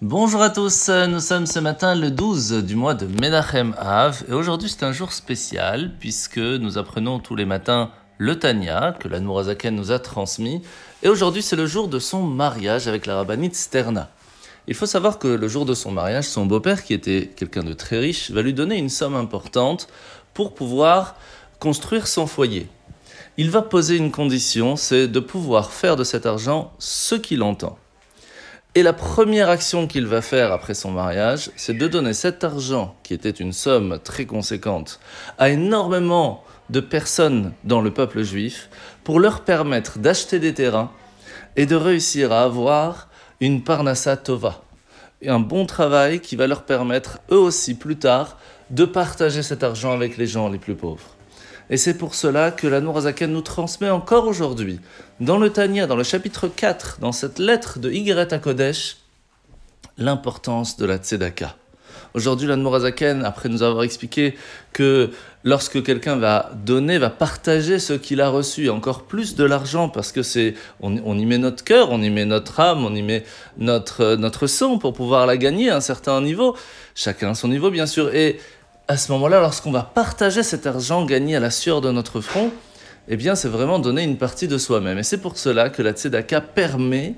Bonjour à tous, nous sommes ce matin le 12 du mois de Menachem Av et aujourd'hui c'est un jour spécial puisque nous apprenons tous les matins le Tanya que la Nourazaken nous a transmis et aujourd'hui c'est le jour de son mariage avec la rabbinite Sterna. Il faut savoir que le jour de son mariage, son beau-père qui était quelqu'un de très riche va lui donner une somme importante pour pouvoir construire son foyer. Il va poser une condition, c'est de pouvoir faire de cet argent ce qu'il entend. Et la première action qu'il va faire après son mariage, c'est de donner cet argent, qui était une somme très conséquente, à énormément de personnes dans le peuple juif, pour leur permettre d'acheter des terrains et de réussir à avoir une parnassa tova, un bon travail qui va leur permettre eux aussi plus tard de partager cet argent avec les gens les plus pauvres. Et c'est pour cela que la Nourazaken nous transmet encore aujourd'hui, dans le Tanya, dans le chapitre 4, dans cette lettre de Yigret à Kodesh, l'importance de la Tzedaka. Aujourd'hui, la Nourazaken, après nous avoir expliqué que lorsque quelqu'un va donner, va partager ce qu'il a reçu, encore plus de l'argent, parce que c'est, on, y met notre cœur, on y met notre âme, on y met notre, notre sang pour pouvoir la gagner à un certain niveau, chacun à son niveau bien sûr, et à ce moment-là, lorsqu'on va partager cet argent gagné à la sueur de notre front, eh bien, c'est vraiment donner une partie de soi-même. Et c'est pour cela que la tzedaka permet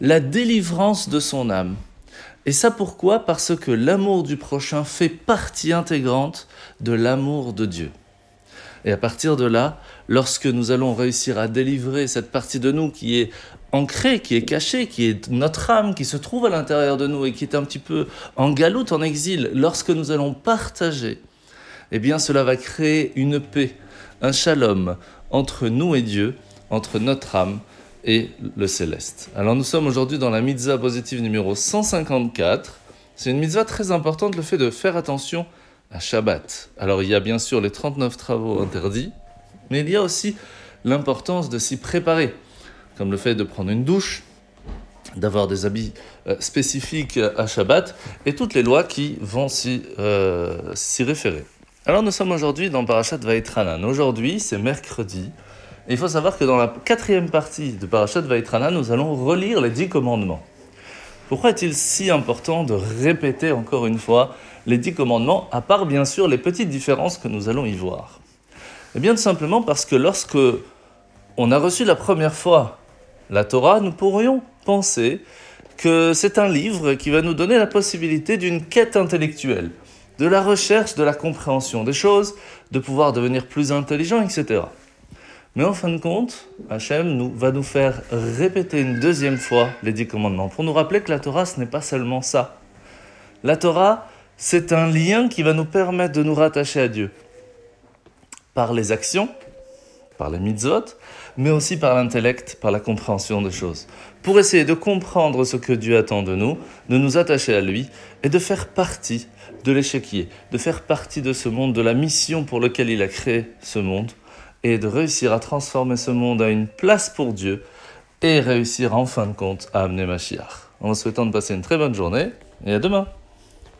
la délivrance de son âme. Et ça pourquoi? Parce que l'amour du prochain fait partie intégrante de l'amour de Dieu. Et à partir de là, lorsque nous allons réussir à délivrer cette partie de nous qui est ancrée, qui est cachée, qui est notre âme, qui se trouve à l'intérieur de nous et qui est un petit peu en galoute, en exil, lorsque nous allons partager, eh bien cela va créer une paix, un shalom entre nous et Dieu, entre notre âme et le céleste. Alors nous sommes aujourd'hui dans la mitzvah positive numéro 154. C'est une mitzvah très importante, le fait de faire attention à Shabbat. Alors il y a bien sûr les 39 travaux interdits, mais il y a aussi l'importance de s'y préparer, comme le fait de prendre une douche, d'avoir des habits euh, spécifiques à Shabbat, et toutes les lois qui vont s'y euh, référer. Alors nous sommes aujourd'hui dans Parashat Vaitranan. Aujourd'hui, c'est mercredi. Et il faut savoir que dans la quatrième partie de Parashat Vaitranan, nous allons relire les dix commandements. Pourquoi est-il si important de répéter encore une fois les dix commandements, à part bien sûr les petites différences que nous allons y voir? Eh bien tout simplement parce que lorsque on a reçu la première fois la Torah, nous pourrions penser que c'est un livre qui va nous donner la possibilité d'une quête intellectuelle, de la recherche, de la compréhension des choses, de pouvoir devenir plus intelligent, etc. Mais en fin de compte, Hachem va nous faire répéter une deuxième fois les dix commandements pour nous rappeler que la Torah, ce n'est pas seulement ça. La Torah, c'est un lien qui va nous permettre de nous rattacher à Dieu par les actions, par les mitzvot, mais aussi par l'intellect, par la compréhension des choses. Pour essayer de comprendre ce que Dieu attend de nous, de nous attacher à lui et de faire partie de l'échiquier, de faire partie de ce monde, de la mission pour laquelle il a créé ce monde et de réussir à transformer ce monde à une place pour Dieu et réussir en fin de compte à amener Mashiach. En vous souhaitant de passer une très bonne journée et à demain.